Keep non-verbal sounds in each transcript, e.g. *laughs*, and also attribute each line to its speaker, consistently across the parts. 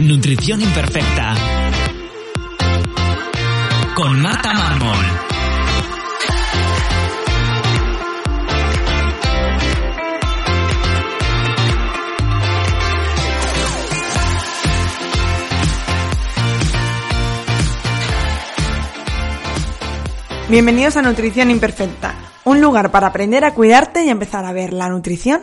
Speaker 1: Nutrición imperfecta. Con Marta Mármol.
Speaker 2: Bienvenidos a Nutrición Imperfecta, un lugar para aprender a cuidarte y empezar a ver la nutrición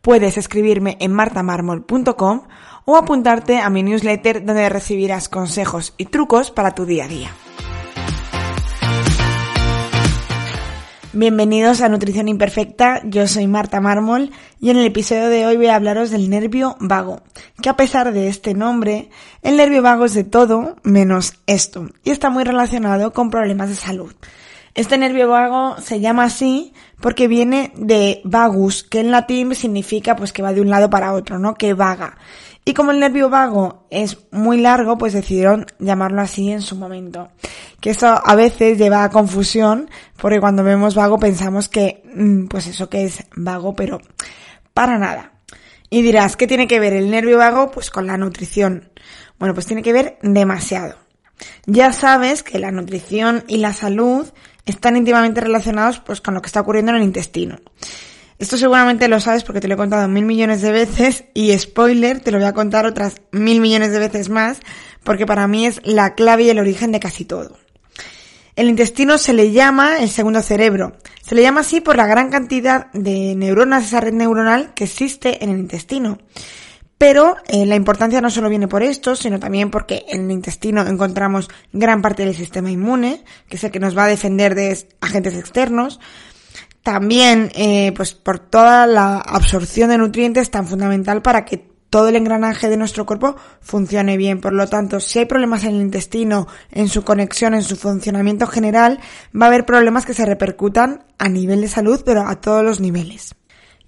Speaker 2: puedes escribirme en martamarmol.com o apuntarte a mi newsletter donde recibirás consejos y trucos para tu día a día. Bienvenidos a Nutrición Imperfecta, yo soy Marta Mármol y en el episodio de hoy voy a hablaros del nervio vago, que a pesar de este nombre, el nervio vago es de todo menos esto y está muy relacionado con problemas de salud. Este nervio vago se llama así porque viene de vagus, que en latín significa pues que va de un lado para otro, ¿no? Que vaga. Y como el nervio vago es muy largo, pues decidieron llamarlo así en su momento. Que eso a veces lleva a confusión, porque cuando vemos vago pensamos que, mm, pues eso que es vago, pero para nada. Y dirás, ¿qué tiene que ver el nervio vago? Pues con la nutrición. Bueno, pues tiene que ver demasiado. Ya sabes que la nutrición y la salud están íntimamente relacionados pues con lo que está ocurriendo en el intestino. Esto seguramente lo sabes porque te lo he contado mil millones de veces y spoiler, te lo voy a contar otras mil millones de veces más porque para mí es la clave y el origen de casi todo. El intestino se le llama el segundo cerebro. Se le llama así por la gran cantidad de neuronas, esa red neuronal que existe en el intestino. Pero eh, la importancia no solo viene por esto, sino también porque en el intestino encontramos gran parte del sistema inmune, que es el que nos va a defender de agentes externos. También, eh, pues por toda la absorción de nutrientes tan fundamental para que todo el engranaje de nuestro cuerpo funcione bien. Por lo tanto, si hay problemas en el intestino, en su conexión, en su funcionamiento general, va a haber problemas que se repercutan a nivel de salud, pero a todos los niveles.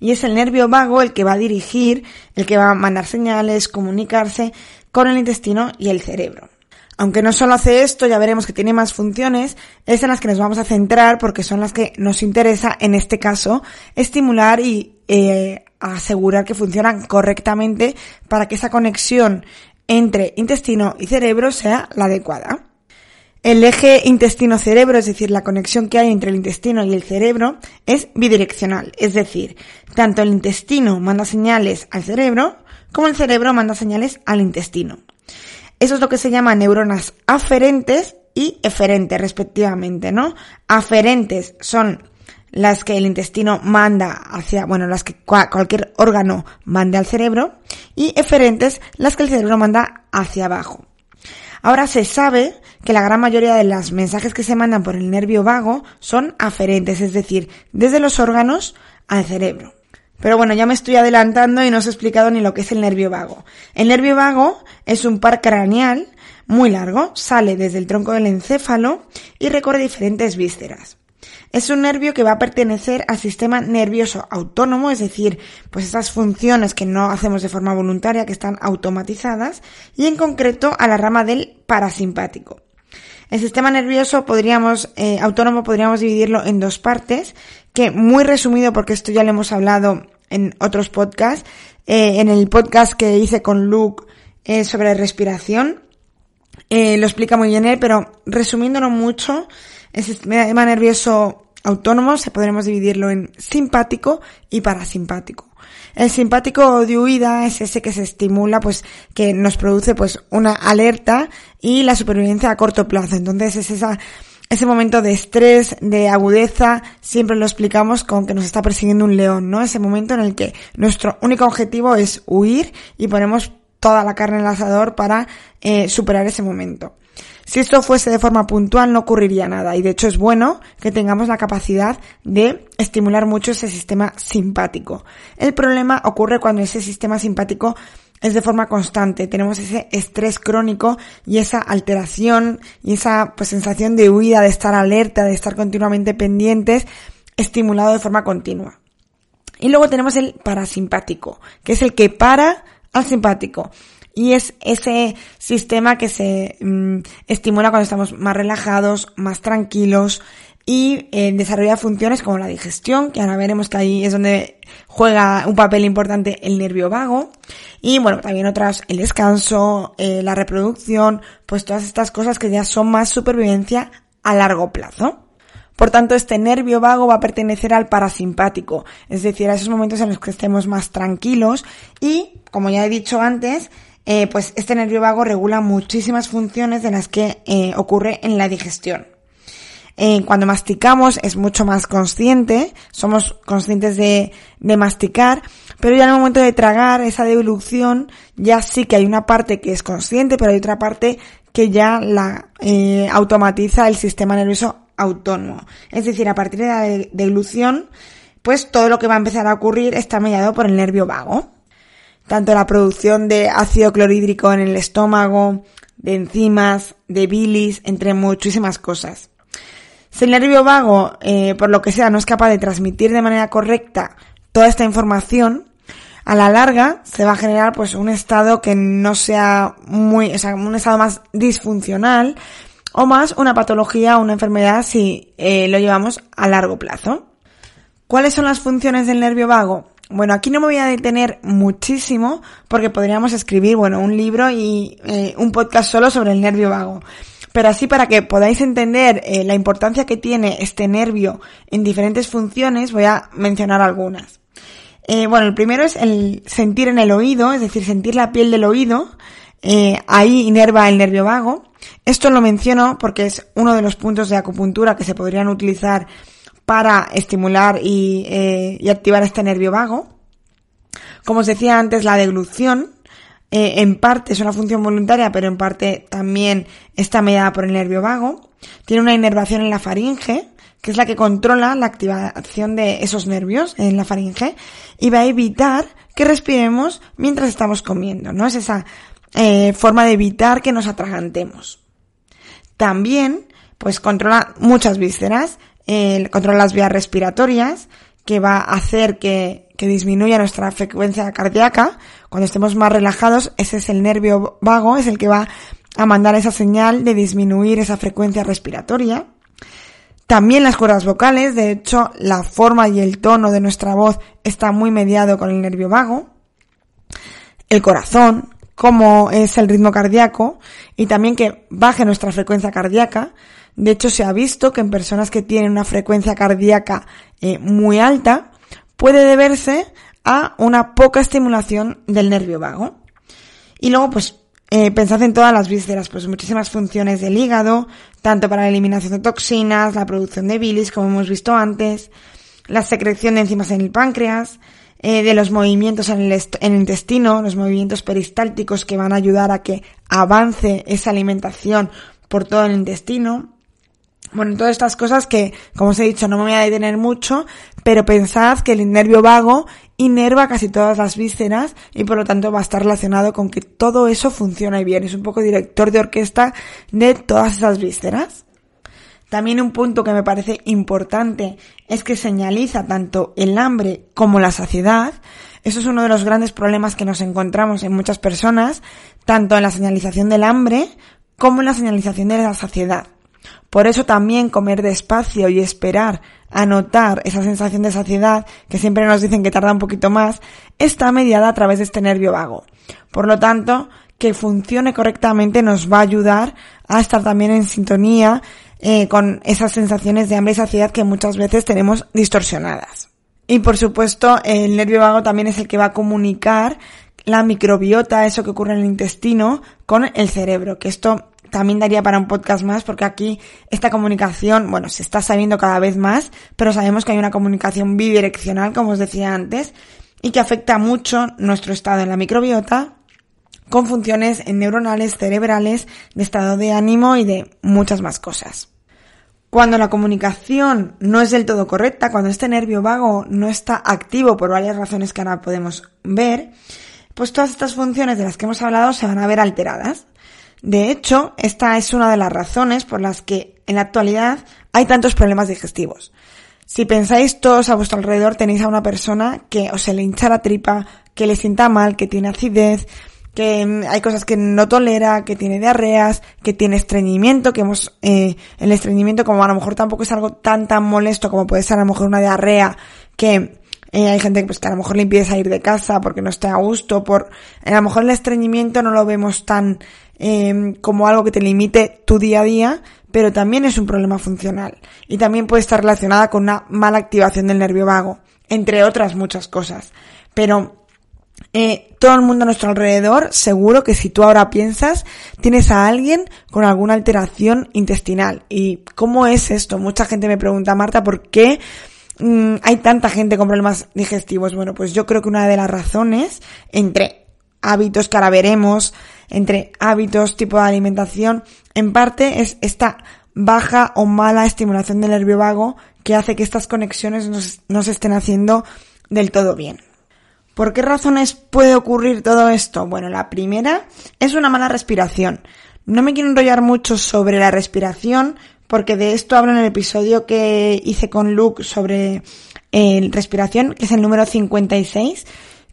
Speaker 2: Y es el nervio vago el que va a dirigir, el que va a mandar señales, comunicarse con el intestino y el cerebro. Aunque no solo hace esto, ya veremos que tiene más funciones, es en las que nos vamos a centrar porque son las que nos interesa, en este caso, estimular y eh, asegurar que funcionan correctamente para que esa conexión entre intestino y cerebro sea la adecuada. El eje intestino-cerebro, es decir, la conexión que hay entre el intestino y el cerebro, es bidireccional, es decir, tanto el intestino manda señales al cerebro como el cerebro manda señales al intestino. Eso es lo que se llama neuronas aferentes y eferentes, respectivamente, ¿no? Aferentes son las que el intestino manda hacia, bueno, las que cualquier órgano mande al cerebro, y eferentes las que el cerebro manda hacia abajo. Ahora se sabe que la gran mayoría de los mensajes que se mandan por el nervio vago son aferentes, es decir, desde los órganos al cerebro. Pero bueno, ya me estoy adelantando y no os he explicado ni lo que es el nervio vago. El nervio vago es un par craneal muy largo, sale desde el tronco del encéfalo y recorre diferentes vísceras. Es un nervio que va a pertenecer al sistema nervioso autónomo, es decir, pues esas funciones que no hacemos de forma voluntaria, que están automatizadas, y en concreto a la rama del parasimpático. El sistema nervioso podríamos, eh, autónomo podríamos dividirlo en dos partes, que muy resumido, porque esto ya lo hemos hablado en otros podcasts, eh, en el podcast que hice con Luke eh, sobre respiración, lo explica muy bien él, pero resumiéndolo mucho, el sistema nervioso autónomo se podremos dividirlo en simpático y parasimpático. El simpático de huida es ese que se estimula, pues, que nos produce, pues, una alerta y la supervivencia a corto plazo. Entonces es esa, ese momento de estrés, de agudeza, siempre lo explicamos con que nos está persiguiendo un león, ¿no? Ese momento en el que nuestro único objetivo es huir y ponemos toda la carne en el asador para eh, superar ese momento. Si esto fuese de forma puntual no ocurriría nada y de hecho es bueno que tengamos la capacidad de estimular mucho ese sistema simpático. El problema ocurre cuando ese sistema simpático es de forma constante, tenemos ese estrés crónico y esa alteración y esa pues, sensación de huida, de estar alerta, de estar continuamente pendientes, estimulado de forma continua. Y luego tenemos el parasimpático, que es el que para al simpático. Y es ese sistema que se mm, estimula cuando estamos más relajados, más tranquilos y eh, desarrolla funciones como la digestión, que ahora veremos que ahí es donde juega un papel importante el nervio vago. Y bueno, también otras, el descanso, eh, la reproducción, pues todas estas cosas que ya son más supervivencia a largo plazo. Por tanto, este nervio vago va a pertenecer al parasimpático, es decir, a esos momentos en los que estemos más tranquilos y, como ya he dicho antes, eh, pues este nervio vago regula muchísimas funciones de las que eh, ocurre en la digestión. Eh, cuando masticamos es mucho más consciente, somos conscientes de, de masticar, pero ya en el momento de tragar, esa devolución, ya sí que hay una parte que es consciente, pero hay otra parte que ya la automatiza el sistema nervioso autónomo. Es decir, a partir de la deglución, pues todo lo que va a empezar a ocurrir está mediado por el nervio vago tanto la producción de ácido clorhídrico en el estómago, de enzimas, de bilis, entre muchísimas cosas. Si el nervio vago, eh, por lo que sea, no es capaz de transmitir de manera correcta toda esta información, a la larga se va a generar pues un estado que no sea muy, o sea, un estado más disfuncional o más una patología o una enfermedad si eh, lo llevamos a largo plazo. ¿Cuáles son las funciones del nervio vago? Bueno, aquí no me voy a detener muchísimo porque podríamos escribir, bueno, un libro y eh, un podcast solo sobre el nervio vago. Pero así para que podáis entender eh, la importancia que tiene este nervio en diferentes funciones, voy a mencionar algunas. Eh, bueno, el primero es el sentir en el oído, es decir, sentir la piel del oído. ahí inerva el nervio vago. Esto lo menciono porque es uno de los puntos de acupuntura que se podrían utilizar para estimular eh, y, activar este nervio vago. Como os decía antes, la deglución eh, en parte es una función voluntaria, pero en parte también está mediada por el nervio vago. Tiene una inervación en la faringe, que es la que controla la activación de esos nervios en la faringe y va a evitar que respiremos mientras estamos comiendo, ¿no? Es esa eh, forma de evitar que nos atragantemos. También, pues controla muchas vísceras el controla las vías respiratorias, que va a hacer que, que disminuya nuestra frecuencia cardíaca. Cuando estemos más relajados, ese es el nervio vago, es el que va a mandar esa señal de disminuir esa frecuencia respiratoria. También las cuerdas vocales, de hecho, la forma y el tono de nuestra voz está muy mediado con el nervio vago. El corazón, cómo es el ritmo cardíaco y también que baje nuestra frecuencia cardíaca. De hecho, se ha visto que en personas que tienen una frecuencia cardíaca eh, muy alta puede deberse a una poca estimulación del nervio vago. Y luego, pues, eh, pensad en todas las vísceras, pues muchísimas funciones del hígado, tanto para la eliminación de toxinas, la producción de bilis, como hemos visto antes, la secreción de enzimas en el páncreas, eh, de los movimientos en el, en el intestino, los movimientos peristálticos que van a ayudar a que avance esa alimentación por todo el intestino, bueno, todas estas cosas que, como os he dicho, no me voy a detener mucho, pero pensad que el nervio vago inerva casi todas las vísceras y por lo tanto va a estar relacionado con que todo eso funciona bien. Es un poco director de orquesta de todas esas vísceras. También un punto que me parece importante es que señaliza tanto el hambre como la saciedad. Eso es uno de los grandes problemas que nos encontramos en muchas personas, tanto en la señalización del hambre como en la señalización de la saciedad. Por eso también comer despacio y esperar a notar esa sensación de saciedad, que siempre nos dicen que tarda un poquito más, está mediada a través de este nervio vago. Por lo tanto, que funcione correctamente nos va a ayudar a estar también en sintonía eh, con esas sensaciones de hambre y saciedad que muchas veces tenemos distorsionadas. Y por supuesto, el nervio vago también es el que va a comunicar la microbiota, eso que ocurre en el intestino, con el cerebro, que esto también daría para un podcast más porque aquí esta comunicación, bueno, se está sabiendo cada vez más, pero sabemos que hay una comunicación bidireccional, como os decía antes, y que afecta mucho nuestro estado en la microbiota con funciones neuronales, cerebrales, de estado de ánimo y de muchas más cosas. Cuando la comunicación no es del todo correcta, cuando este nervio vago no está activo por varias razones que ahora podemos ver, pues todas estas funciones de las que hemos hablado se van a ver alteradas. De hecho, esta es una de las razones por las que en la actualidad hay tantos problemas digestivos. Si pensáis todos a vuestro alrededor tenéis a una persona que os se le hincha la tripa, que le sienta mal, que tiene acidez, que mm, hay cosas que no tolera, que tiene diarreas, que tiene estreñimiento, que hemos, eh, el estreñimiento como a lo mejor tampoco es algo tan tan molesto como puede ser a lo mejor una diarrea, que eh, hay gente pues, que a lo mejor le impide salir de casa porque no esté a gusto, por, a lo mejor el estreñimiento no lo vemos tan, eh, como algo que te limite tu día a día, pero también es un problema funcional. Y también puede estar relacionada con una mala activación del nervio vago, entre otras muchas cosas. Pero eh, todo el mundo a nuestro alrededor, seguro que si tú ahora piensas, tienes a alguien con alguna alteración intestinal. ¿Y cómo es esto? Mucha gente me pregunta, Marta, ¿por qué mm, hay tanta gente con problemas digestivos? Bueno, pues yo creo que una de las razones, entre hábitos que ahora veremos, entre hábitos, tipo de alimentación, en parte es esta baja o mala estimulación del nervio vago que hace que estas conexiones no se estén haciendo del todo bien. ¿Por qué razones puede ocurrir todo esto? Bueno, la primera es una mala respiración. No me quiero enrollar mucho sobre la respiración porque de esto hablo en el episodio que hice con Luke sobre eh, respiración, que es el número 56,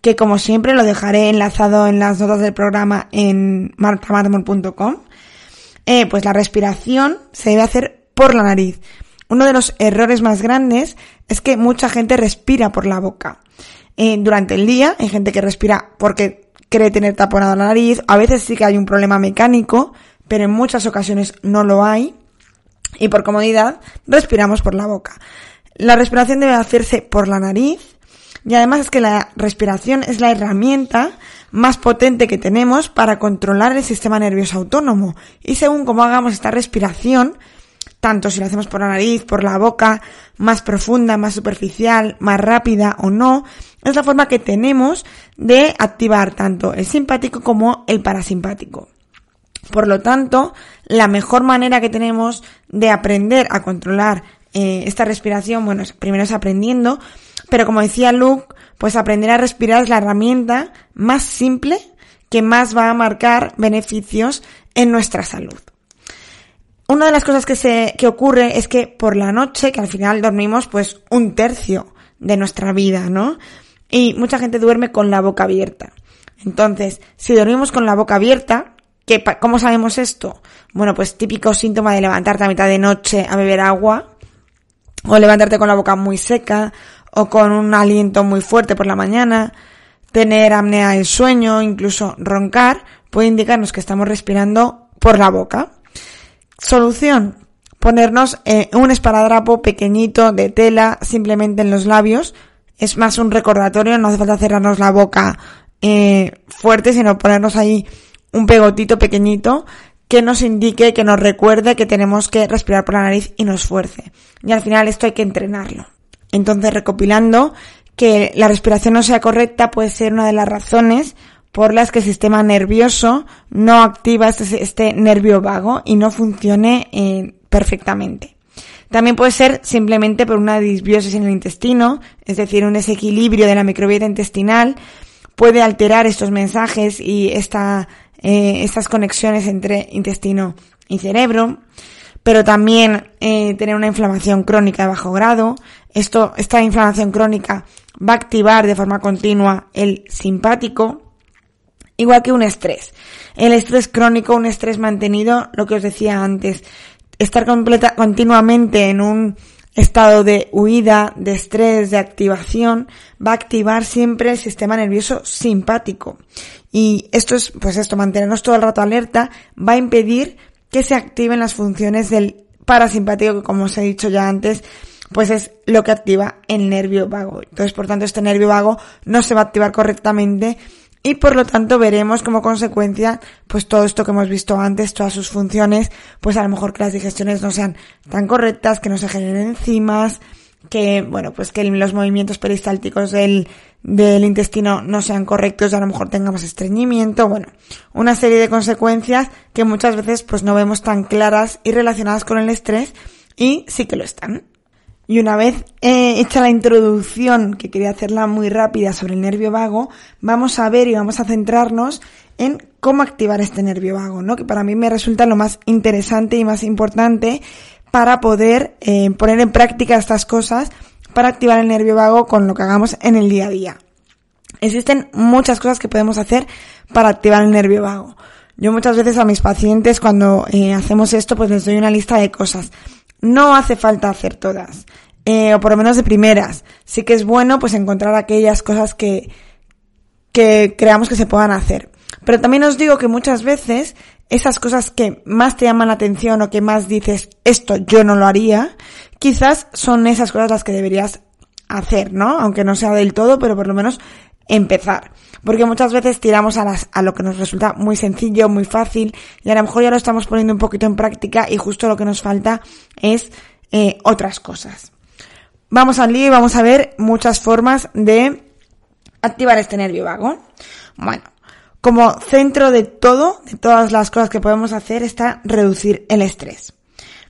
Speaker 2: que como siempre lo dejaré enlazado en las notas del programa en martamarmol.com. Eh, pues la respiración se debe hacer por la nariz. Uno de los errores más grandes es que mucha gente respira por la boca. Eh, durante el día. Hay gente que respira porque cree tener taponado la nariz. A veces sí que hay un problema mecánico, pero en muchas ocasiones no lo hay. Y por comodidad, respiramos por la boca. La respiración debe hacerse por la nariz. Y además es que la respiración es la herramienta más potente que tenemos para controlar el sistema nervioso autónomo. Y según cómo hagamos esta respiración, tanto si lo hacemos por la nariz, por la boca, más profunda, más superficial, más rápida o no, es la forma que tenemos de activar tanto el simpático como el parasimpático. Por lo tanto, la mejor manera que tenemos de aprender a controlar eh, esta respiración, bueno, primero es aprendiendo, pero como decía Luke, pues aprender a respirar es la herramienta más simple que más va a marcar beneficios en nuestra salud. Una de las cosas que se, que ocurre es que por la noche, que al final dormimos pues un tercio de nuestra vida, ¿no? Y mucha gente duerme con la boca abierta. Entonces, si dormimos con la boca abierta, ¿qué, ¿cómo sabemos esto? Bueno, pues típico síntoma de levantarte a mitad de noche a beber agua, o levantarte con la boca muy seca, o con un aliento muy fuerte por la mañana, tener apnea del sueño, incluso roncar, puede indicarnos que estamos respirando por la boca. Solución. Ponernos eh, un esparadrapo pequeñito de tela simplemente en los labios. Es más un recordatorio, no hace falta cerrarnos la boca eh, fuerte, sino ponernos ahí un pegotito pequeñito que nos indique, que nos recuerde que tenemos que respirar por la nariz y nos fuerce. Y al final esto hay que entrenarlo. Entonces, recopilando, que la respiración no sea correcta puede ser una de las razones por las que el sistema nervioso no activa este, este nervio vago y no funcione eh, perfectamente. También puede ser simplemente por una disbiosis en el intestino, es decir, un desequilibrio de la microbiota intestinal, puede alterar estos mensajes y esta, eh, estas conexiones entre intestino y cerebro, pero también eh, tener una inflamación crónica de bajo grado. Esto, esta inflamación crónica va a activar de forma continua el simpático, Igual que un estrés. El estrés crónico, un estrés mantenido, lo que os decía antes, estar completa, continuamente en un estado de huida, de estrés, de activación, va a activar siempre el sistema nervioso simpático. Y esto es, pues esto, mantenernos todo el rato alerta, va a impedir que se activen las funciones del parasimpático, que como os he dicho ya antes, pues es lo que activa el nervio vago. Entonces, por tanto, este nervio vago no se va a activar correctamente y por lo tanto veremos como consecuencia pues todo esto que hemos visto antes, todas sus funciones, pues a lo mejor que las digestiones no sean tan correctas, que no se generen enzimas, que bueno, pues que los movimientos peristálticos del, del intestino no sean correctos y a lo mejor tengamos estreñimiento, bueno, una serie de consecuencias que muchas veces pues no vemos tan claras y relacionadas con el estrés y sí que lo están. Y una vez eh, hecha la introducción, que quería hacerla muy rápida sobre el nervio vago, vamos a ver y vamos a centrarnos en cómo activar este nervio vago, ¿no? Que para mí me resulta lo más interesante y más importante para poder eh, poner en práctica estas cosas para activar el nervio vago con lo que hagamos en el día a día. Existen muchas cosas que podemos hacer para activar el nervio vago. Yo muchas veces a mis pacientes cuando eh, hacemos esto pues les doy una lista de cosas. No hace falta hacer todas, eh, o por lo menos de primeras. Sí que es bueno pues encontrar aquellas cosas que, que creamos que se puedan hacer. Pero también os digo que muchas veces esas cosas que más te llaman la atención o que más dices, esto yo no lo haría, quizás son esas cosas las que deberías hacer, ¿no? Aunque no sea del todo, pero por lo menos empezar. Porque muchas veces tiramos a, las, a lo que nos resulta muy sencillo, muy fácil, y a lo mejor ya lo estamos poniendo un poquito en práctica y justo lo que nos falta es eh, otras cosas. Vamos al lío y vamos a ver muchas formas de activar este nervio vago. Bueno, como centro de todo, de todas las cosas que podemos hacer, está reducir el estrés.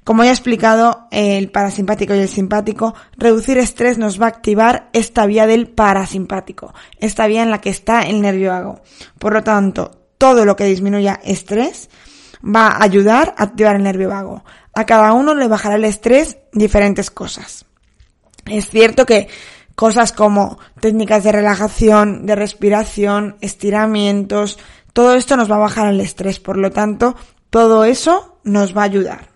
Speaker 2: Como ya he explicado, el parasimpático y el simpático, reducir estrés nos va a activar esta vía del parasimpático, esta vía en la que está el nervio vago. Por lo tanto, todo lo que disminuya estrés va a ayudar a activar el nervio vago. A cada uno le bajará el estrés diferentes cosas. Es cierto que Cosas como técnicas de relajación, de respiración, estiramientos, todo esto nos va a bajar el estrés, por lo tanto, todo eso nos va a ayudar.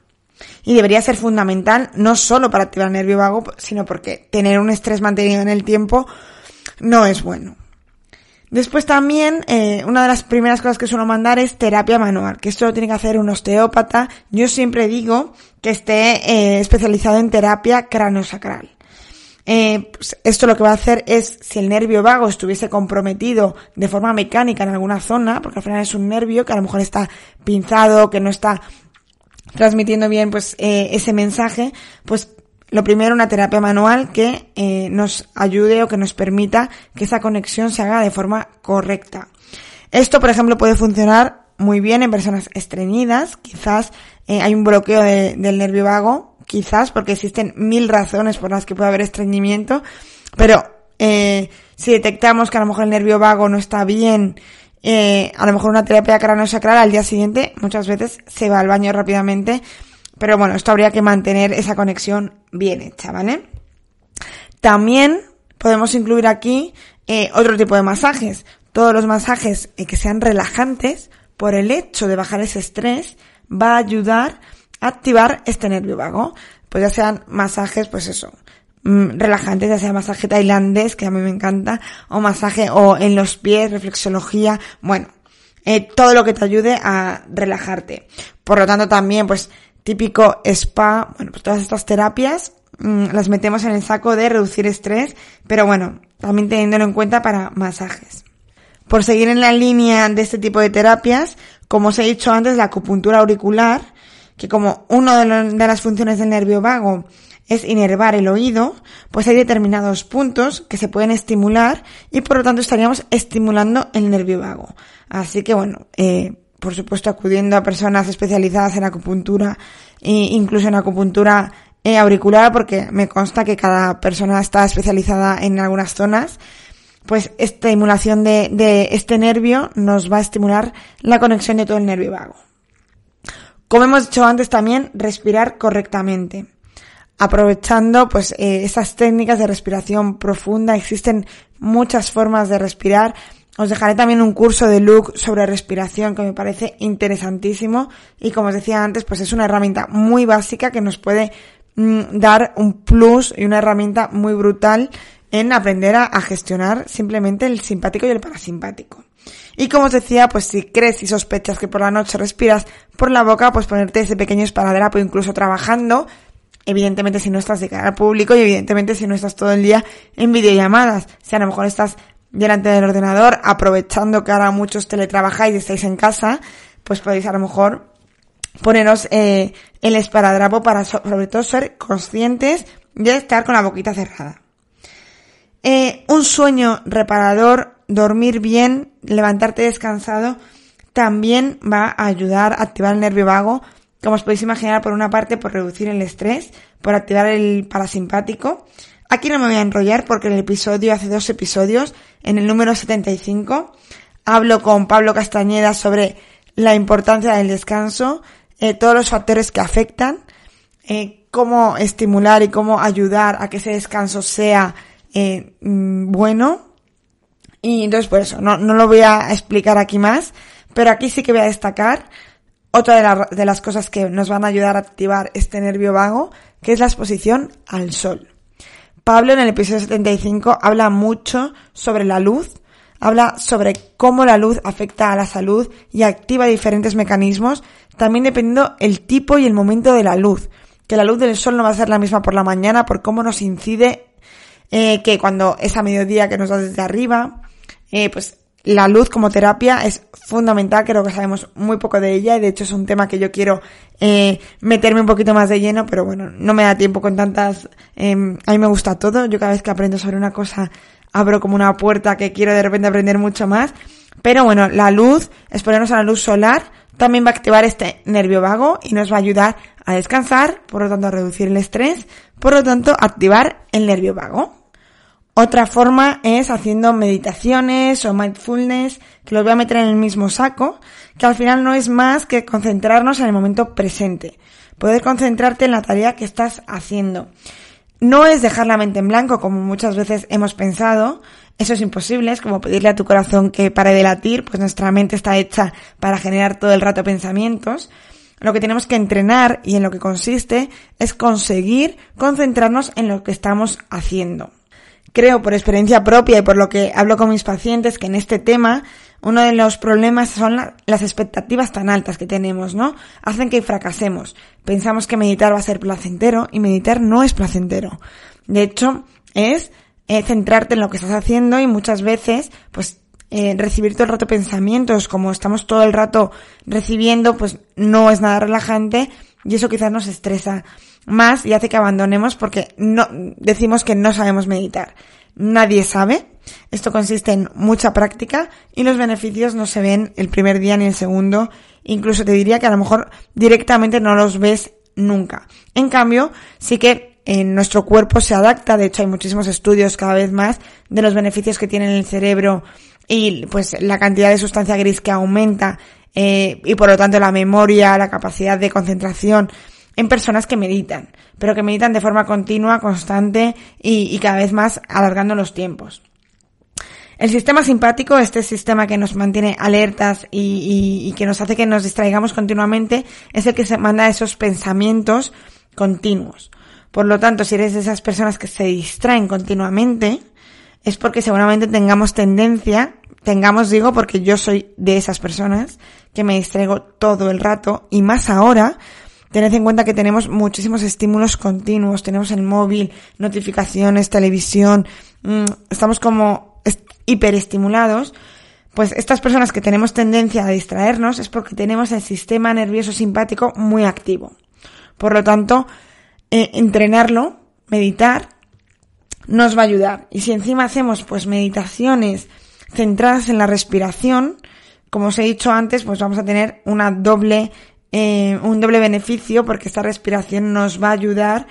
Speaker 2: Y debería ser fundamental no solo para activar el nervio vago, sino porque tener un estrés mantenido en el tiempo no es bueno. Después también, eh, una de las primeras cosas que suelo mandar es terapia manual, que esto lo tiene que hacer un osteópata. Yo siempre digo que esté eh, especializado en terapia craniosacral. Eh, pues esto lo que va a hacer es, si el nervio vago estuviese comprometido de forma mecánica en alguna zona, porque al final es un nervio que a lo mejor está pinzado, que no está transmitiendo bien pues eh, ese mensaje, pues lo primero una terapia manual que eh, nos ayude o que nos permita que esa conexión se haga de forma correcta. Esto, por ejemplo, puede funcionar muy bien en personas estreñidas, quizás hay un bloqueo del nervio vago quizás porque existen mil razones por las que puede haber estreñimiento, pero eh, si detectamos que a lo mejor el nervio vago no está bien, eh, a lo mejor una terapia cráneo-sacral al día siguiente muchas veces se va al baño rápidamente, pero bueno, esto habría que mantener esa conexión bien hecha, ¿vale? También podemos incluir aquí eh, otro tipo de masajes. Todos los masajes eh, que sean relajantes, por el hecho de bajar ese estrés, va a ayudar activar este nervio vago. Pues ya sean masajes, pues eso, mm, relajantes, ya sea masaje tailandés, que a mí me encanta, o masaje o en los pies, reflexología, bueno, eh, todo lo que te ayude a relajarte. Por lo tanto también, pues, típico spa, bueno, pues todas estas terapias mm, las metemos en el saco de reducir estrés, pero bueno, también teniéndolo en cuenta para masajes. Por seguir en la línea de este tipo de terapias, como os he dicho antes, la acupuntura auricular, que como una de, las funciones del nervio vago es inervar el oído, pues hay determinados puntos que se pueden estimular y por lo tanto estaríamos estimulando el nervio vago. Así que bueno, eh, por supuesto acudiendo a personas especializadas en acupuntura e incluso en acupuntura eh, auricular porque me consta que cada persona está especializada en algunas zonas, pues estimulación de, de este nervio nos va a estimular la conexión de todo el nervio vago. Como hemos dicho antes también, respirar correctamente. Aprovechando pues eh, esas técnicas de respiración profunda, existen muchas formas de respirar. Os dejaré también un curso de look sobre respiración que me parece interesantísimo y como os decía antes, pues es una herramienta muy básica que nos puede mm, dar un plus y una herramienta muy brutal en aprender a gestionar simplemente el simpático y el parasimpático. Y como os decía, pues si crees y sospechas que por la noche respiras por la boca, pues ponerte ese pequeño esparadrapo incluso trabajando evidentemente si no estás de cara al público y evidentemente si no estás todo el día en videollamadas. Si a lo mejor estás delante del ordenador aprovechando que ahora muchos teletrabajáis y estáis en casa, pues podéis a lo mejor poneros eh, el esparadrapo para sobre todo ser conscientes de estar con la boquita cerrada. Eh, un sueño reparador, dormir bien, levantarte descansado, también va a ayudar a activar el nervio vago, como os podéis imaginar, por una parte por reducir el estrés, por activar el parasimpático. Aquí no me voy a enrollar porque en el episodio, hace dos episodios, en el número 75, hablo con Pablo Castañeda sobre la importancia del descanso, eh, todos los factores que afectan, eh, cómo estimular y cómo ayudar a que ese descanso sea eh, mm, bueno. Y entonces por eso, no, no lo voy a explicar aquí más, pero aquí sí que voy a destacar otra de, de las cosas que nos van a ayudar a activar este nervio vago, que es la exposición al sol. Pablo en el episodio 75 habla mucho sobre la luz, habla sobre cómo la luz afecta a la salud y activa diferentes mecanismos, también dependiendo el tipo y el momento de la luz. Que la luz del sol no va a ser la misma por la mañana por cómo nos incide eh, que cuando es a mediodía que nos da desde arriba, eh, pues la luz como terapia es fundamental, creo que sabemos muy poco de ella y de hecho es un tema que yo quiero eh, meterme un poquito más de lleno, pero bueno, no me da tiempo con tantas... Em, a mí me gusta todo, yo cada vez que aprendo sobre una cosa abro como una puerta que quiero de repente aprender mucho más, pero bueno, la luz, exponernos a la luz solar, también va a activar este nervio vago y nos va a ayudar a descansar, por lo tanto a reducir el estrés, por lo tanto activar el nervio vago. Otra forma es haciendo meditaciones o mindfulness, que los voy a meter en el mismo saco, que al final no es más que concentrarnos en el momento presente. Poder concentrarte en la tarea que estás haciendo. No es dejar la mente en blanco, como muchas veces hemos pensado. Eso es imposible, es como pedirle a tu corazón que pare de latir, pues nuestra mente está hecha para generar todo el rato pensamientos. Lo que tenemos que entrenar y en lo que consiste es conseguir concentrarnos en lo que estamos haciendo creo por experiencia propia y por lo que hablo con mis pacientes que en este tema uno de los problemas son las expectativas tan altas que tenemos, ¿no? Hacen que fracasemos. Pensamos que meditar va a ser placentero y meditar no es placentero. De hecho, es eh, centrarte en lo que estás haciendo y muchas veces, pues, eh, recibir todo el rato pensamientos, como estamos todo el rato recibiendo, pues no es nada relajante y eso quizás nos estresa más y hace que abandonemos porque no, decimos que no sabemos meditar. Nadie sabe. Esto consiste en mucha práctica y los beneficios no se ven el primer día ni el segundo. Incluso te diría que a lo mejor directamente no los ves nunca. En cambio, sí que en nuestro cuerpo se adapta. De hecho, hay muchísimos estudios cada vez más de los beneficios que tiene el cerebro y pues la cantidad de sustancia gris que aumenta eh, y por lo tanto la memoria, la capacidad de concentración en personas que meditan, pero que meditan de forma continua, constante y, cada vez más alargando los tiempos. El sistema simpático, este sistema que nos mantiene alertas y, y, que nos hace que nos distraigamos continuamente, es el que se manda esos pensamientos continuos. Por lo tanto, si eres de esas personas que se distraen continuamente, es porque seguramente tengamos tendencia, tengamos digo porque yo soy de esas personas que me distraigo todo el rato y más ahora Tened en cuenta que tenemos muchísimos estímulos continuos, tenemos el móvil, notificaciones, televisión, mm, estamos como hiperestimulados. Pues estas personas que tenemos tendencia a distraernos es porque tenemos el sistema nervioso simpático muy activo. Por lo tanto, eh, entrenarlo, meditar, nos va a ayudar. Y si encima hacemos pues meditaciones centradas en la respiración, como os he dicho antes, pues vamos a tener una doble eh, un doble beneficio porque esta respiración nos va a ayudar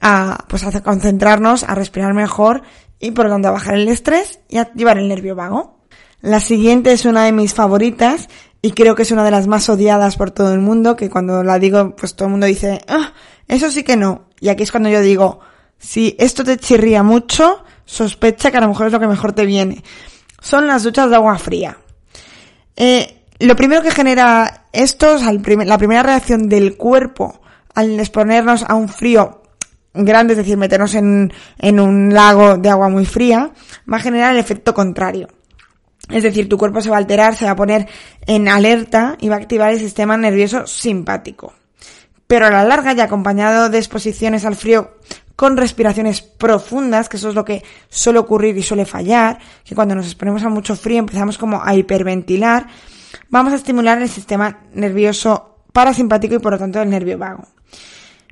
Speaker 2: a, pues a concentrarnos, a respirar mejor y por lo tanto a bajar el estrés y activar el nervio vago. La siguiente es una de mis favoritas y creo que es una de las más odiadas por todo el mundo, que cuando la digo, pues todo el mundo dice, ah, eso sí que no. Y aquí es cuando yo digo, si esto te chirría mucho, sospecha que a lo mejor es lo que mejor te viene. Son las duchas de agua fría. Eh, lo primero que genera esto, la primera reacción del cuerpo al exponernos a un frío grande, es decir, meternos en, en un lago de agua muy fría, va a generar el efecto contrario. Es decir, tu cuerpo se va a alterar, se va a poner en alerta y va a activar el sistema nervioso simpático. pero a la larga y acompañado de exposiciones al frío con respiraciones profundas, que eso es lo que suele ocurrir y suele fallar, que cuando nos exponemos a mucho frío empezamos como a hiperventilar, vamos a estimular el sistema nervioso parasimpático y por lo tanto el nervio vago.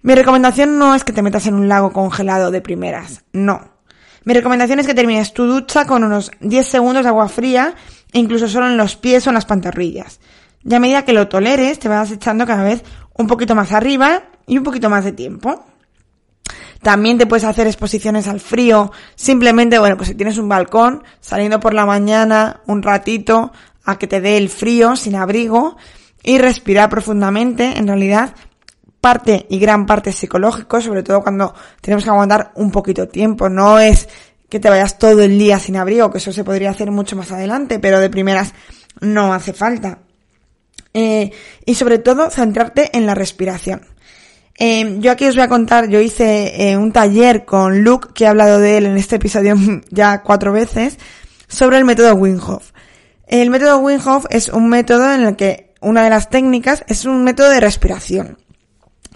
Speaker 2: Mi recomendación no es que te metas en un lago congelado de primeras, no. Mi recomendación es que termines tu ducha con unos 10 segundos de agua fría, e incluso solo en los pies o en las pantorrillas. Y a medida que lo toleres, te vas echando cada vez un poquito más arriba y un poquito más de tiempo. También te puedes hacer exposiciones al frío, simplemente, bueno, pues si tienes un balcón, saliendo por la mañana un ratito a que te dé el frío sin abrigo y respirar profundamente, en realidad parte y gran parte psicológico, sobre todo cuando tenemos que aguantar un poquito tiempo, no es que te vayas todo el día sin abrigo, que eso se podría hacer mucho más adelante, pero de primeras no hace falta. Eh, y sobre todo centrarte en la respiración. Eh, yo aquí os voy a contar, yo hice eh, un taller con Luke, que he hablado de él en este episodio *laughs* ya cuatro veces, sobre el método Wim El método Wim es un método en el que una de las técnicas es un método de respiración.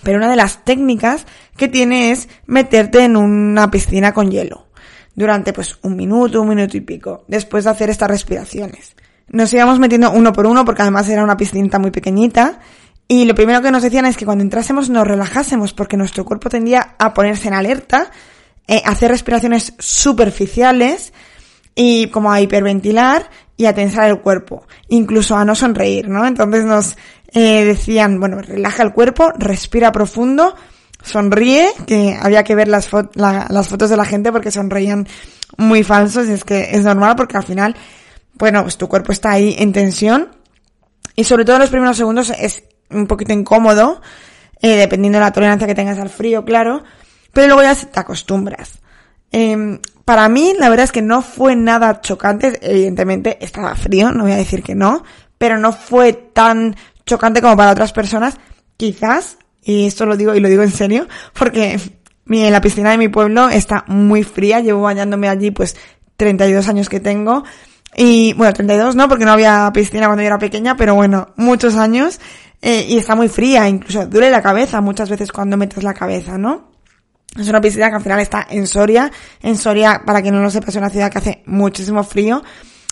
Speaker 2: Pero una de las técnicas que tiene es meterte en una piscina con hielo durante pues un minuto, un minuto y pico, después de hacer estas respiraciones. Nos íbamos metiendo uno por uno porque además era una piscina muy pequeñita y lo primero que nos decían es que cuando entrásemos nos relajásemos porque nuestro cuerpo tendía a ponerse en alerta, eh, hacer respiraciones superficiales y como a hiperventilar y a tensar el cuerpo, incluso a no sonreír, ¿no? Entonces nos eh, decían, bueno, relaja el cuerpo, respira profundo, sonríe, que había que ver las, las fotos de la gente porque sonreían muy falsos y es que es normal porque al final, bueno, pues tu cuerpo está ahí en tensión y sobre todo en los primeros segundos es un poquito incómodo, eh, dependiendo de la tolerancia que tengas al frío, claro, pero luego ya te acostumbras. Eh, para mí, la verdad es que no fue nada chocante, evidentemente estaba frío, no voy a decir que no, pero no fue tan chocante como para otras personas, quizás, y esto lo digo y lo digo en serio, porque mi, la piscina de mi pueblo está muy fría, llevo bañándome allí pues 32 años que tengo, y bueno, 32 no, porque no había piscina cuando yo era pequeña, pero bueno, muchos años, eh, y está muy fría, incluso duele la cabeza muchas veces cuando metes la cabeza, ¿no? Es una piscina que al final está en Soria. En Soria, para quien no lo sepa, es una ciudad que hace muchísimo frío.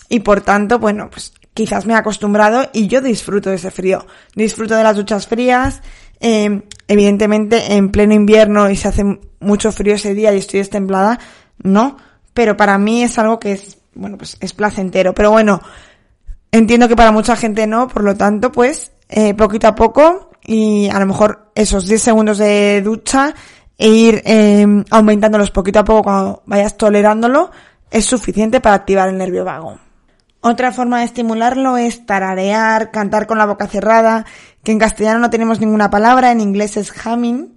Speaker 2: Y por tanto, bueno, pues quizás me he acostumbrado y yo disfruto de ese frío. Disfruto de las duchas frías. Eh, evidentemente, en pleno invierno y se hace mucho frío ese día y estoy destemplada, no. Pero para mí es algo que es, bueno, pues es placentero. Pero bueno, entiendo que para mucha gente no, por lo tanto, pues, eh, poquito a poco y a lo mejor esos 10 segundos de ducha e ir eh, aumentándolos poquito a poco cuando vayas tolerándolo es suficiente para activar el nervio vago. Otra forma de estimularlo es tararear, cantar con la boca cerrada, que en castellano no tenemos ninguna palabra, en inglés es humming.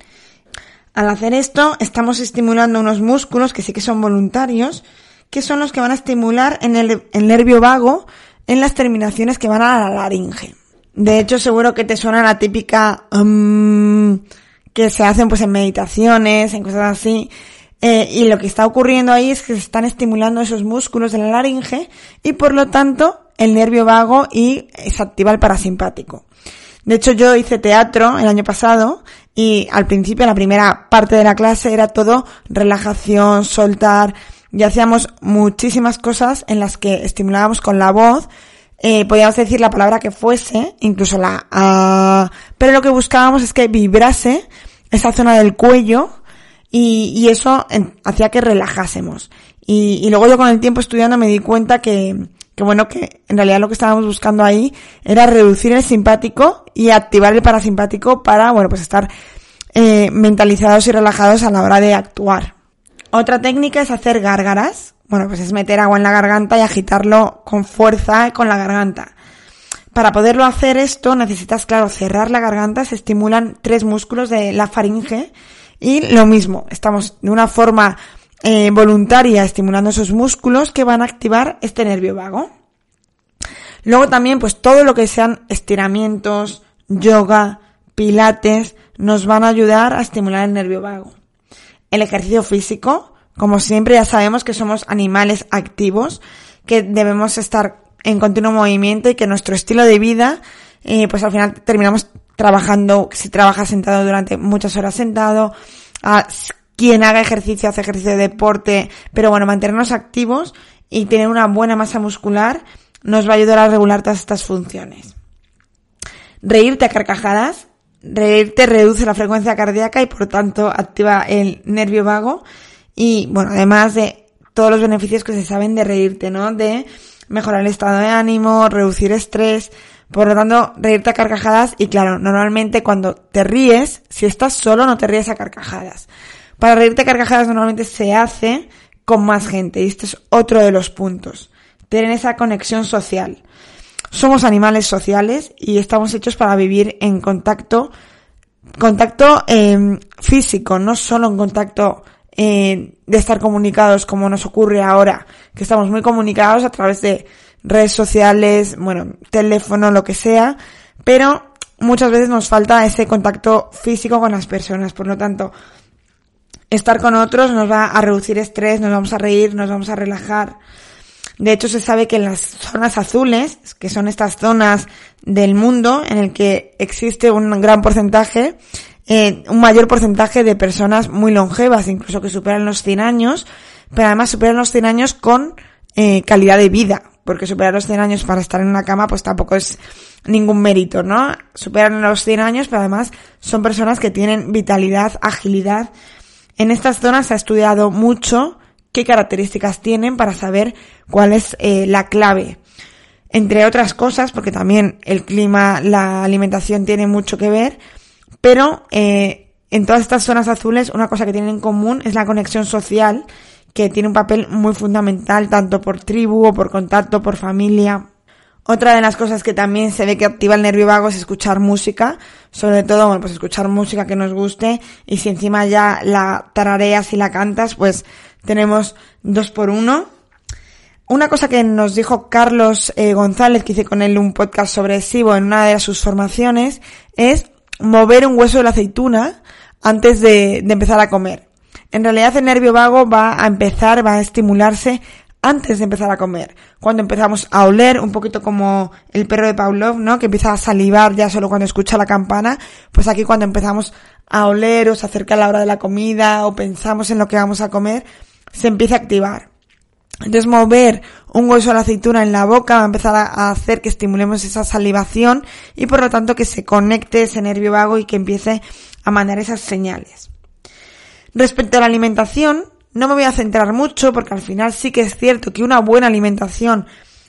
Speaker 2: Al hacer esto, estamos estimulando unos músculos que sí que son voluntarios, que son los que van a estimular en el, nervio vago en las terminaciones que van a la laringe. De hecho, seguro que te suena la típica um, que se hacen pues en meditaciones, en cosas así, eh, y lo que está ocurriendo ahí es que se están estimulando esos músculos de la laringe y por lo tanto el nervio vago y se activa el parasimpático. De hecho yo hice teatro el año pasado y al principio, la primera parte de la clase era todo relajación, soltar y hacíamos muchísimas cosas en las que estimulábamos con la voz eh, podíamos decir la palabra que fuese, incluso la A, pero lo que buscábamos es que vibrase esa zona del cuello y, eso hacía que relajásemos. Y, y, luego yo con el tiempo estudiando me di cuenta que, que bueno, que en realidad lo que estábamos buscando ahí era reducir el simpático y activar el parasimpático para, bueno, pues estar eh, mentalizados y relajados a la hora de actuar. Otra técnica es hacer gárgaras. Bueno, pues es meter agua en la garganta y agitarlo con fuerza con la garganta. Para poderlo hacer esto necesitas, claro, cerrar la garganta, se estimulan tres músculos de la faringe y lo mismo, estamos de una forma eh, voluntaria estimulando esos músculos que van a activar este nervio vago. Luego también, pues todo lo que sean estiramientos, yoga, pilates, nos van a ayudar a estimular el nervio vago. El ejercicio físico, como siempre ya sabemos que somos animales activos, que debemos estar en continuo movimiento y que nuestro estilo de vida, eh, pues al final terminamos trabajando, si trabaja sentado durante muchas horas sentado, a quien haga ejercicio, hace ejercicio de deporte, pero bueno, mantenernos activos y tener una buena masa muscular nos va a ayudar a regular todas estas funciones. Reírte a carcajadas, reírte reduce la frecuencia cardíaca y por tanto activa el nervio vago y bueno, además de todos los beneficios que se saben de reírte, ¿no? De mejorar el estado de ánimo, reducir estrés, por lo tanto, reírte a carcajadas y claro, normalmente cuando te ríes, si estás solo no te ríes a carcajadas. Para reírte a carcajadas normalmente se hace con más gente y este es otro de los puntos. Tener esa conexión social. Somos animales sociales y estamos hechos para vivir en contacto, contacto eh, físico, no solo en contacto eh, de estar comunicados como nos ocurre ahora, que estamos muy comunicados a través de redes sociales, bueno, teléfono, lo que sea, pero muchas veces nos falta ese contacto físico con las personas, por lo tanto, estar con otros nos va a reducir estrés, nos vamos a reír, nos vamos a relajar. De hecho, se sabe que en las zonas azules, que son estas zonas del mundo en el que existe un gran porcentaje, eh, un mayor porcentaje de personas muy longevas, incluso que superan los 100 años, pero además superan los 100 años con eh, calidad de vida, porque superar los 100 años para estar en una cama pues tampoco es ningún mérito, ¿no? Superan los 100 años, pero además son personas que tienen vitalidad, agilidad. En estas zonas se ha estudiado mucho qué características tienen para saber cuál es eh, la clave. Entre otras cosas, porque también el clima, la alimentación tiene mucho que ver, pero eh, en todas estas zonas azules una cosa que tienen en común es la conexión social que tiene un papel muy fundamental tanto por tribu o por contacto, por familia. Otra de las cosas que también se ve que activa el nervio vago es escuchar música, sobre todo, bueno, pues escuchar música que nos guste y si encima ya la tarareas y la cantas, pues tenemos dos por uno. Una cosa que nos dijo Carlos eh, González, que hice con él un podcast sobre SIBO en una de sus formaciones, es mover un hueso de la aceituna antes de empezar a comer. En realidad el nervio vago va a empezar, va a estimularse antes de empezar a comer. Cuando empezamos a oler, un poquito como el perro de Pavlov, ¿no? Que empieza a salivar ya solo cuando escucha la campana. Pues aquí cuando empezamos a oler o se acerca la hora de la comida o pensamos en lo que vamos a comer, se empieza a activar. Entonces mover un hueso de la aceituna en la boca va a empezar a hacer que estimulemos esa salivación y por lo tanto que se conecte ese nervio vago y que empiece a mandar esas señales. Respecto a la alimentación, no me voy a centrar mucho porque al final sí que es cierto que una buena alimentación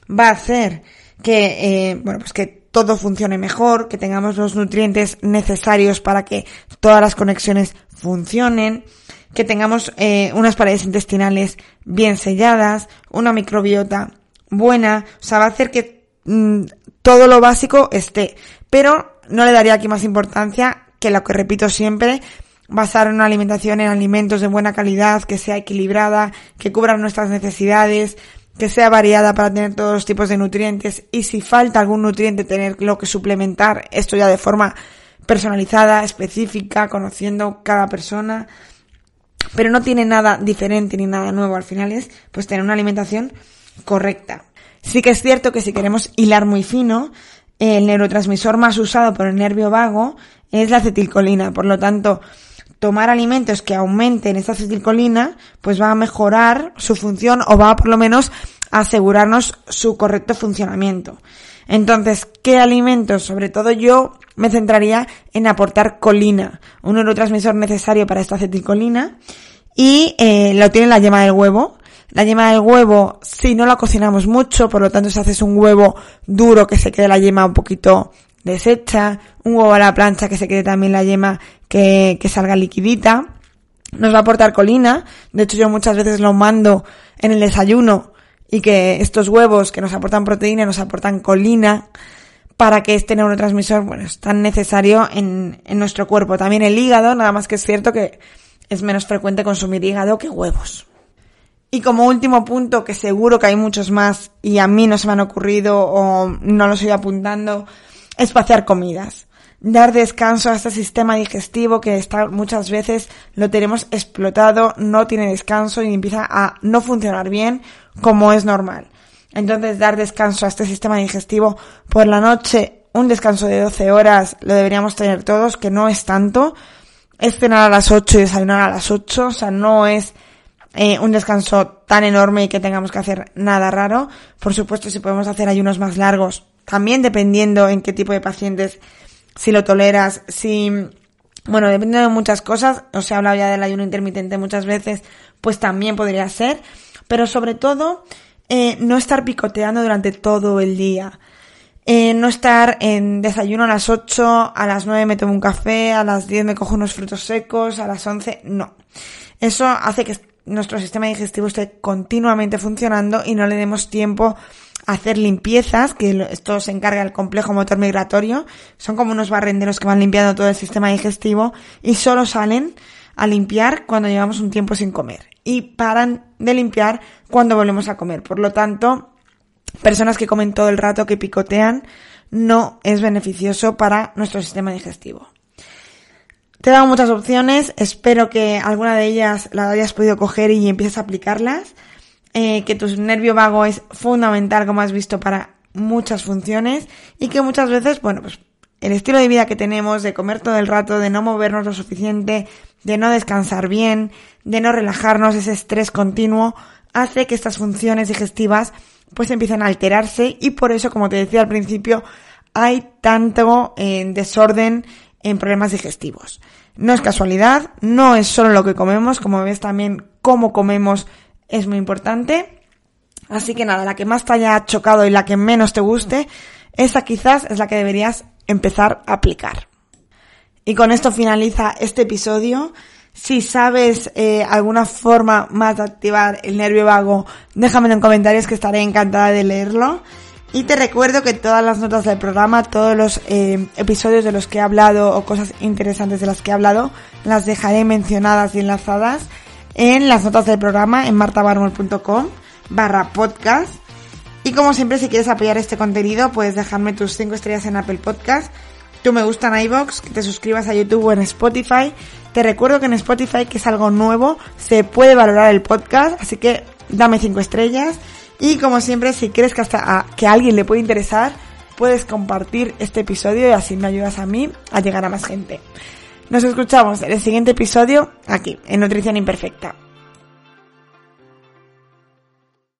Speaker 2: va a hacer que, eh, bueno, pues que todo funcione mejor, que tengamos los nutrientes necesarios para que todas las conexiones funcionen, que tengamos eh, unas paredes intestinales bien selladas, una microbiota buena, o sea, va a hacer que mm, todo lo básico esté. Pero no le daría aquí más importancia que lo que repito siempre, basar una alimentación en alimentos de buena calidad, que sea equilibrada, que cubra nuestras necesidades, que sea variada para tener todos los tipos de nutrientes y si falta algún nutriente tenerlo que suplementar, esto ya de forma personalizada, específica, conociendo cada persona, pero no tiene nada diferente ni nada nuevo al final es pues tener una alimentación correcta. Sí que es cierto que si queremos hilar muy fino, el neurotransmisor más usado por el nervio vago es la acetilcolina, por lo tanto, tomar alimentos que aumenten esa acetilcolina, pues va a mejorar su función o va a por lo menos asegurarnos su correcto funcionamiento. Entonces, ¿qué alimentos? Sobre todo yo me centraría en aportar colina, un neurotransmisor necesario para esta acetilcolina, y eh, lo tiene la yema del huevo. La yema del huevo, si no la cocinamos mucho, por lo tanto si haces un huevo duro que se quede la yema un poquito deshecha, un huevo a la plancha que se quede también la yema que, que salga liquidita. Nos va a aportar colina. De hecho, yo muchas veces lo mando en el desayuno y que estos huevos que nos aportan proteína nos aportan colina para que este neurotransmisor, bueno, es tan necesario en, en nuestro cuerpo. También el hígado, nada más que es cierto que es menos frecuente consumir hígado que huevos. Y como último punto, que seguro que hay muchos más y a mí no se me han ocurrido o no los estoy apuntando, espaciar comidas. Dar descanso a este sistema digestivo que está muchas veces lo tenemos explotado, no tiene descanso y empieza a no funcionar bien como es normal. Entonces dar descanso a este sistema digestivo por la noche un descanso de 12 horas lo deberíamos tener todos, que no es tanto. Es cenar a las 8 y desayunar a las 8, o sea, no es eh, un descanso tan enorme y que tengamos que hacer nada raro. Por supuesto, si podemos hacer ayunos más largos, también dependiendo en qué tipo de pacientes, si lo toleras, si, bueno, dependiendo de muchas cosas, os he hablado ya del ayuno intermitente muchas veces, pues también podría ser, pero sobre todo, eh, no estar picoteando durante todo el día. Eh, no estar en desayuno a las 8, a las 9 me tomo un café, a las 10 me cojo unos frutos secos, a las 11, no. Eso hace que nuestro sistema digestivo esté continuamente funcionando y no le demos tiempo hacer limpiezas, que esto se encarga el complejo motor migratorio. Son como unos barrenderos que van limpiando todo el sistema digestivo y solo salen a limpiar cuando llevamos un tiempo sin comer y paran de limpiar cuando volvemos a comer. Por lo tanto, personas que comen todo el rato, que picotean, no es beneficioso para nuestro sistema digestivo. Te he dado muchas opciones, espero que alguna de ellas la hayas podido coger y empieces a aplicarlas. Eh, que tu nervio vago es fundamental, como has visto, para muchas funciones y que muchas veces, bueno, pues el estilo de vida que tenemos, de comer todo el rato, de no movernos lo suficiente, de no descansar bien, de no relajarnos, ese estrés continuo, hace que estas funciones digestivas pues empiecen a alterarse y por eso, como te decía al principio, hay tanto en eh, desorden en problemas digestivos. No es casualidad, no es solo lo que comemos, como ves también cómo comemos es muy importante. Así que nada, la que más te haya chocado y la que menos te guste, esa quizás es la que deberías empezar a aplicar. Y con esto finaliza este episodio. Si sabes eh, alguna forma más de activar el nervio vago, déjamelo en comentarios que estaré encantada de leerlo. Y te recuerdo que todas las notas del programa, todos los eh, episodios de los que he hablado o cosas interesantes de las que he hablado, las dejaré mencionadas y enlazadas en las notas del programa en martabarmol.com barra podcast. Y como siempre, si quieres apoyar este contenido, puedes dejarme tus 5 estrellas en Apple Podcast, tu me gusta en iVoox, que te suscribas a YouTube o en Spotify. Te recuerdo que en Spotify, que es algo nuevo, se puede valorar el podcast, así que dame 5 estrellas y como siempre, si crees que hasta que a alguien le puede interesar, puedes compartir este episodio y así me ayudas a mí a llegar a más gente. Nos escuchamos en el siguiente episodio aquí, en Nutrición Imperfecta.